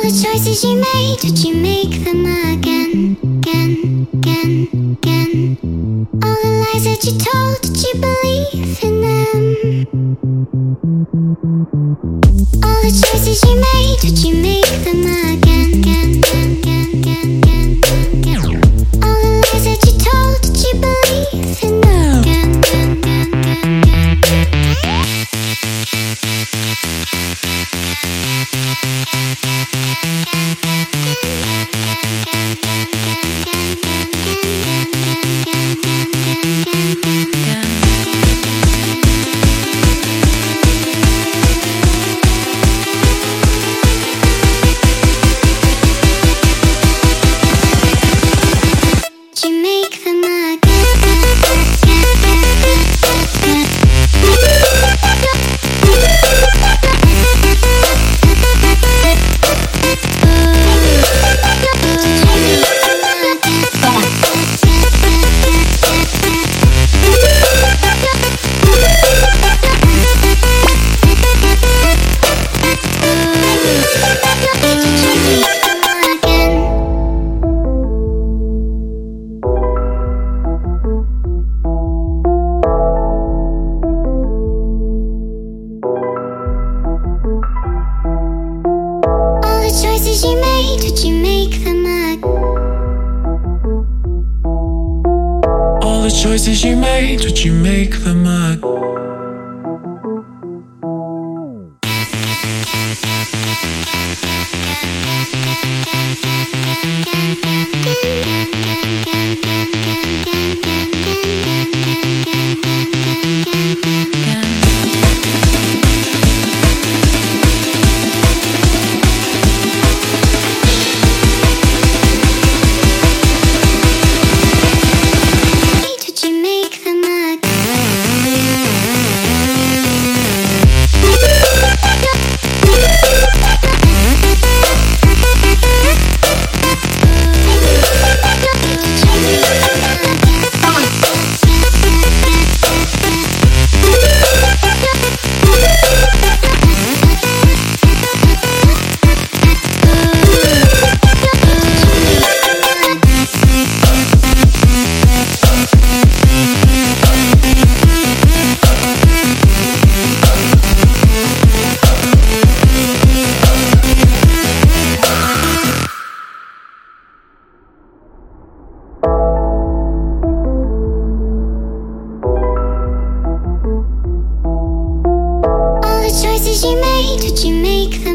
All the choices you made, did you make them again, again, again, again? All the lies that you told, did you believe in them? All the choices you made, did you make them again, again, Thank you. Choices you made, did you make them again? All the choices you made, did you make them again, again, again. did you make? Did you make